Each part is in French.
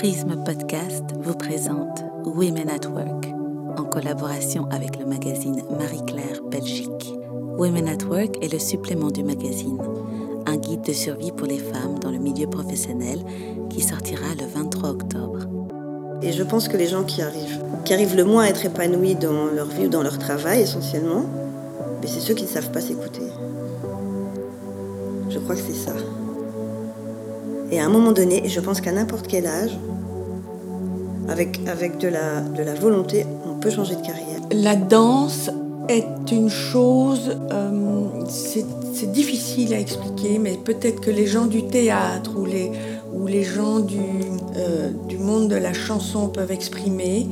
Prisme Podcast vous présente Women at Work en collaboration avec le magazine Marie-Claire Belgique. Women at Work est le supplément du magazine, un guide de survie pour les femmes dans le milieu professionnel qui sortira le 23 octobre. Et je pense que les gens qui arrivent, qui arrivent le moins à être épanouis dans leur vie ou dans leur travail essentiellement, c'est ceux qui ne savent pas s'écouter. Je crois que c'est ça. Et à un moment donné, je pense qu'à n'importe quel âge, avec, avec de, la, de la volonté, on peut changer de carrière. La danse est une chose, euh, c'est difficile à expliquer, mais peut-être que les gens du théâtre ou les, ou les gens du, euh, du monde de la chanson peuvent exprimer,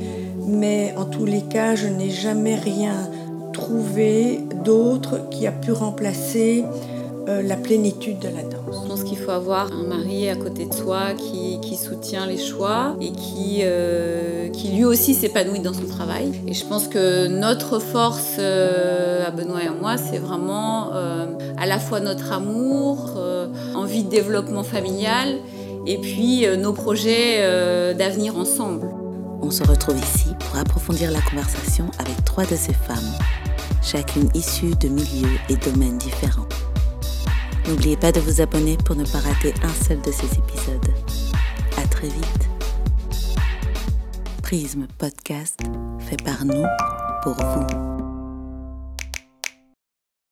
mais en tous les cas, je n'ai jamais rien trouvé d'autre qui a pu remplacer euh, la plénitude de la danse. Je pense qu'il faut avoir un mari à côté de soi qui, qui soutient les choix et qui, euh, qui lui aussi s'épanouit dans son travail. Et je pense que notre force euh, à Benoît et à moi, c'est vraiment à la fois notre amour, envie de développement familial et puis nos projets d'avenir ensemble. On se retrouve ici pour approfondir la conversation avec trois de ces femmes, chacune issue de milieux et domaines différents. N'oubliez pas de vous abonner pour ne pas rater un seul de ces épisodes. À très vite. Prisme Podcast fait par nous pour vous.